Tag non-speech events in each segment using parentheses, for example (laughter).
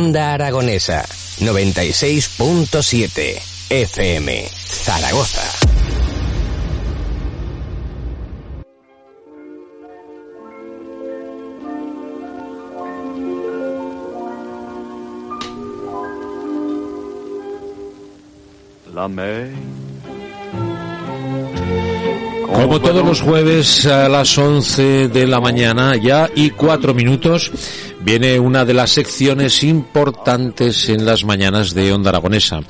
Onda Aragonesa 96.7 FM Zaragoza. La mer. Como todos los jueves a las 11 de la mañana ya y cuatro minutos viene una de las secciones importantes en las mañanas de Onda Aragonesa.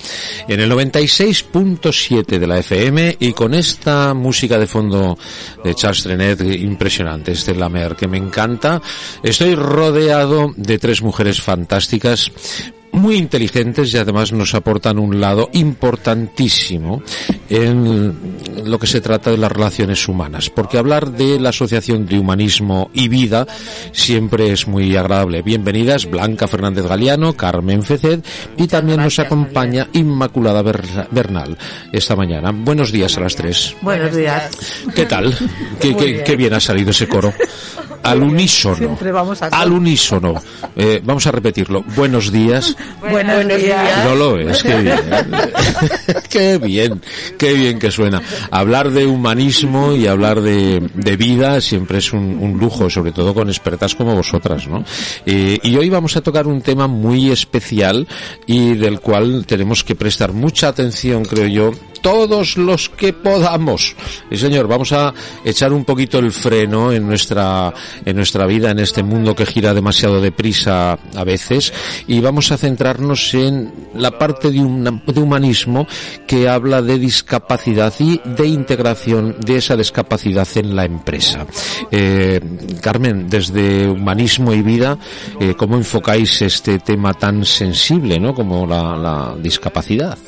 En el 96.7 de la FM y con esta música de fondo de Charles Trenet impresionante, este Lamer que me encanta, estoy rodeado de tres mujeres fantásticas muy inteligentes y además nos aportan un lado importantísimo en lo que se trata de las relaciones humanas, porque hablar de la Asociación de Humanismo y Vida siempre es muy agradable. Bienvenidas Blanca Fernández Galeano, Carmen Feced y también nos acompaña Inmaculada Bernal esta mañana. Buenos días a las tres. Buenos días. ¿Qué tal? (laughs) ¿Qué, qué, qué bien ha salido ese coro? (laughs) al unísono. Siempre vamos a al unísono. Eh, vamos a repetirlo. Buenos días. (laughs) Buenos, días. No lo es, qué bien. (laughs) qué bien, qué bien que suena. Hablar de humanismo y hablar de, de vida siempre es un, un, lujo, sobre todo con expertas como vosotras, ¿no? Eh, y hoy vamos a tocar un tema muy especial y del cual tenemos que prestar mucha atención, creo yo, todos los que podamos. Y señor, vamos a echar un poquito el freno en nuestra, en nuestra vida, en este mundo que gira demasiado deprisa a veces, y vamos a centrarnos en la parte de, un, de humanismo que habla de discapacidad y de integración de esa discapacidad en la empresa. Eh, Carmen, desde humanismo y vida, eh, ¿cómo enfocáis este tema tan sensible, ¿no? Como la, la discapacidad?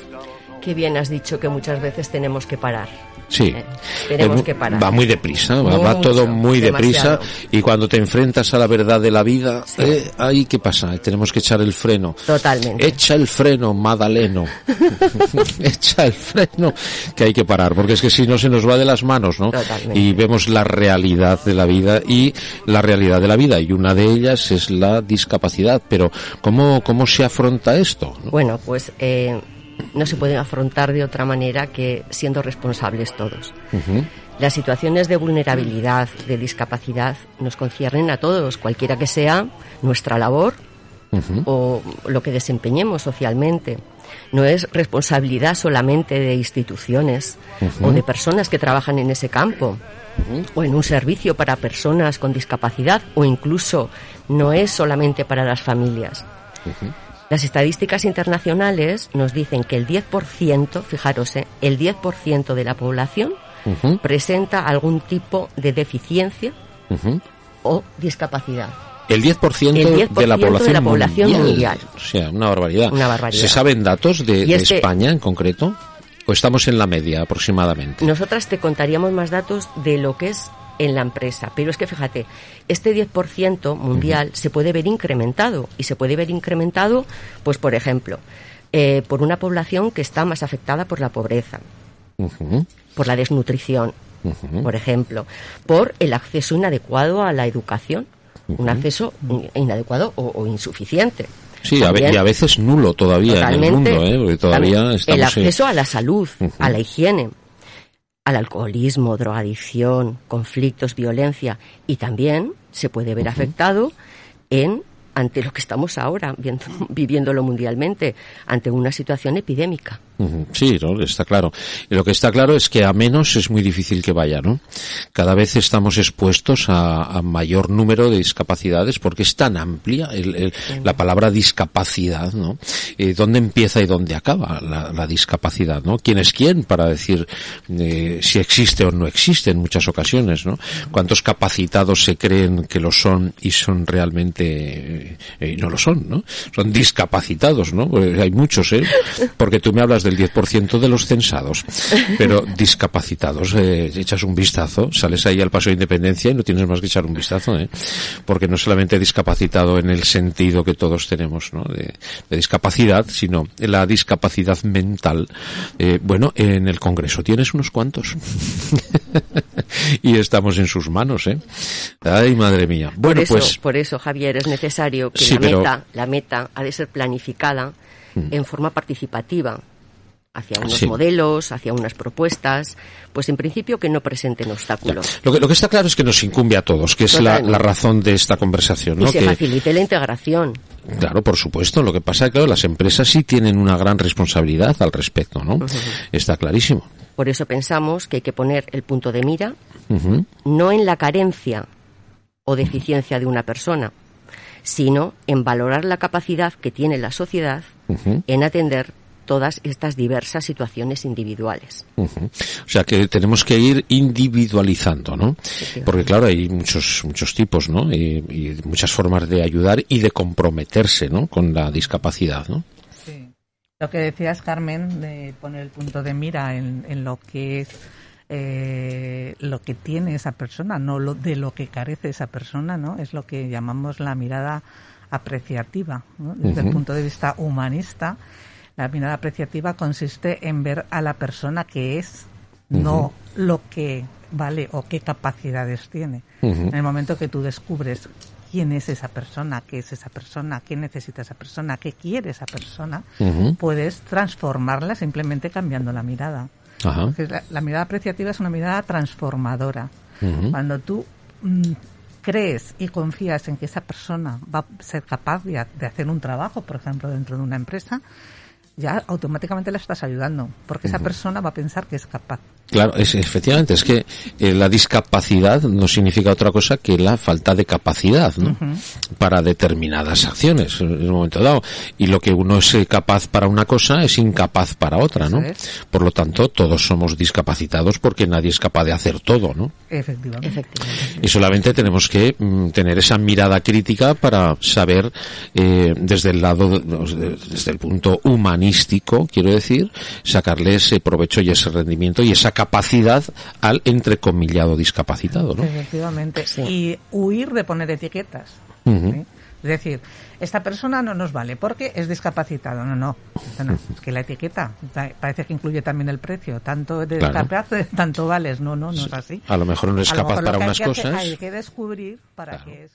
Qué bien has dicho que muchas veces tenemos que parar. Sí, Eh, tenemos Eh, que parar. va muy deprisa, va, va todo muy deprisa y cuando te enfrentas a la verdad de la vida, Sí. eh, ahí qué pasa, tenemos que echar el freno. Totalmente. Echa el freno, Madaleno. (laughs) (laughs) Echa el freno, que hay que parar, porque es que si no se nos va de las manos, ¿no? Totalmente. Y vemos la realidad de la vida y la realidad de la vida, y una de ellas es la discapacidad. Pero, ¿cómo, cómo se afronta esto? no? Bueno, pues eh, no se pueden afrontar de otra manera que siendo responsables todos. Las situaciones de vulnerabilidad, de discapacidad, nos conciernen a todos, cualquiera que sea nuestra labor o lo que desempeñemos socialmente. No es responsabilidad solamente de instituciones o de personas que trabajan en ese campo o en un servicio para personas con discapacidad o incluso no es solamente para las familias. Las estadísticas internacionales nos dicen que el 10%, fijaros, ¿eh? el 10% de la población Ujú. presenta algún tipo de deficiencia Ujú. o discapacidad. El 10%, El 10% de la población, de la población mundial. O sea, una barbaridad. Una barbaridad. ¿Se saben datos de, de este- España en concreto? ¿O estamos en la media aproximadamente? Nosotras te contaríamos más datos de lo que es en la empresa, pero es que fíjate, este 10% mundial se puede ver incrementado y se puede ver incrementado, pues por ejemplo, eh, por una población que está más afectada por la pobreza, por la desnutrición, por ejemplo, por el acceso inadecuado a la educación, un acceso in- inadecuado o, o insuficiente. Sí, También- y a veces nulo todavía en el mundo, ¿eh? Porque todavía También estamos el acceso a la salud, a la higiene, al alcoholismo, drogadicción, conflictos, violencia y también se puede ver afectado en ante lo que estamos ahora viendo, (laughs) viviéndolo mundialmente, ante una situación epidémica. Sí, ¿no? está claro. Y lo que está claro es que a menos es muy difícil que vaya, ¿no? Cada vez estamos expuestos a, mayor número de discapacidades porque es tan amplia la palabra discapacidad, ¿no? Eh, ¿Dónde empieza y dónde acaba la, discapacidad, ¿no? ¿Quién es quién para decir eh, si existe o no existe en muchas ocasiones, ¿no? ¿Cuántos capacitados se creen que lo son y son realmente eh, no lo son, ¿no? Son discapacitados, ¿no? hay muchos, ¿eh? Porque tú me hablas del 10% de los censados, pero discapacitados. Eh, echas un vistazo, sales ahí al paso de independencia y no tienes más que echar un vistazo, ¿eh? Porque no solamente discapacitado en el sentido que todos tenemos, ¿no? De, discapacidad, sino la discapacidad mental. Eh, bueno, en el Congreso tienes unos cuantos. (laughs) y estamos en sus manos, ¿eh? Ay, madre mía. Bueno, por eso, pues. Por eso, Javier, es necesario que la, meta, la meta ha de ser planificada mm. en forma participativa hacia unos modelos, hacia unas propuestas, pues en principio que no presenten obstáculos. Lo que, lo que está claro es que nos incumbe a todos, que es la, razón de esta conversación. ¿no? Y se facilite la integración. Claro, por supuesto. Lo que pasa es que las empresas sí tienen una gran responsabilidad al respecto, ¿no? Está clarísimo. Por eso pensamos que hay que poner el punto de mira no en la carencia o deficiencia de una persona, sino en valorar la capacidad que tiene la sociedad en atender todas estas diversas situaciones individuales. O sea que tenemos que ir individualizando, ¿no? Porque claro, hay muchos muchos tipos, ¿no? Y, muchas formas de ayudar y de comprometerse, ¿no? Con la discapacidad, ¿no? Sí. Lo que decías, Carmen, de poner el punto de mira en, lo que es eh, lo que tiene esa persona, no lo de lo que carece esa persona, ¿no? Es lo que llamamos la mirada apreciativa, desde el punto de vista humanista la mirada apreciativa consiste en ver a la persona que es, no lo que vale o qué capacidades tiene. En el momento que tú descubres quién es esa persona, qué es esa persona, qué necesita esa persona, qué quiere esa persona, puedes transformarla simplemente cambiando la mirada. La, mirada apreciativa es una mirada transformadora. Cuando tú mm, crees y confías en que esa persona va a ser capaz de hacer un trabajo, por ejemplo, dentro de una empresa, ya automáticamente la estás ayudando, porque esa persona va a pensar que es capaz. Claro, es, efectivamente, es que eh, la discapacidad no significa otra cosa que la falta de capacidad ¿no? para determinadas acciones en un momento dado. Y lo que uno es capaz para una cosa es incapaz para otra, ¿no? Por lo tanto, todos somos discapacitados porque nadie es capaz de hacer todo, ¿no? Efectivamente. Y solamente tenemos que mm, tener esa mirada crítica para saber eh, desde el lado, desde el punto humanístico, quiero decir, sacarle ese provecho y ese rendimiento y esa capacidad capacidad al entrecomillado discapacitado, ¿no? Efectivamente. Y huir de poner etiquetas. Es decir, esta persona no nos vale porque es discapacitado. No, no. Es que la etiqueta parece que incluye también el precio. Tanto de (laughs) tanto vales. No, no, no es así. A lo mejor no es capaz para unas cosas. hay que descubrir para qué es.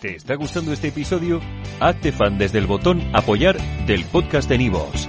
¿Te está gustando este episodio? Hazte fan desde el botón apoyar del podcast de Nivos.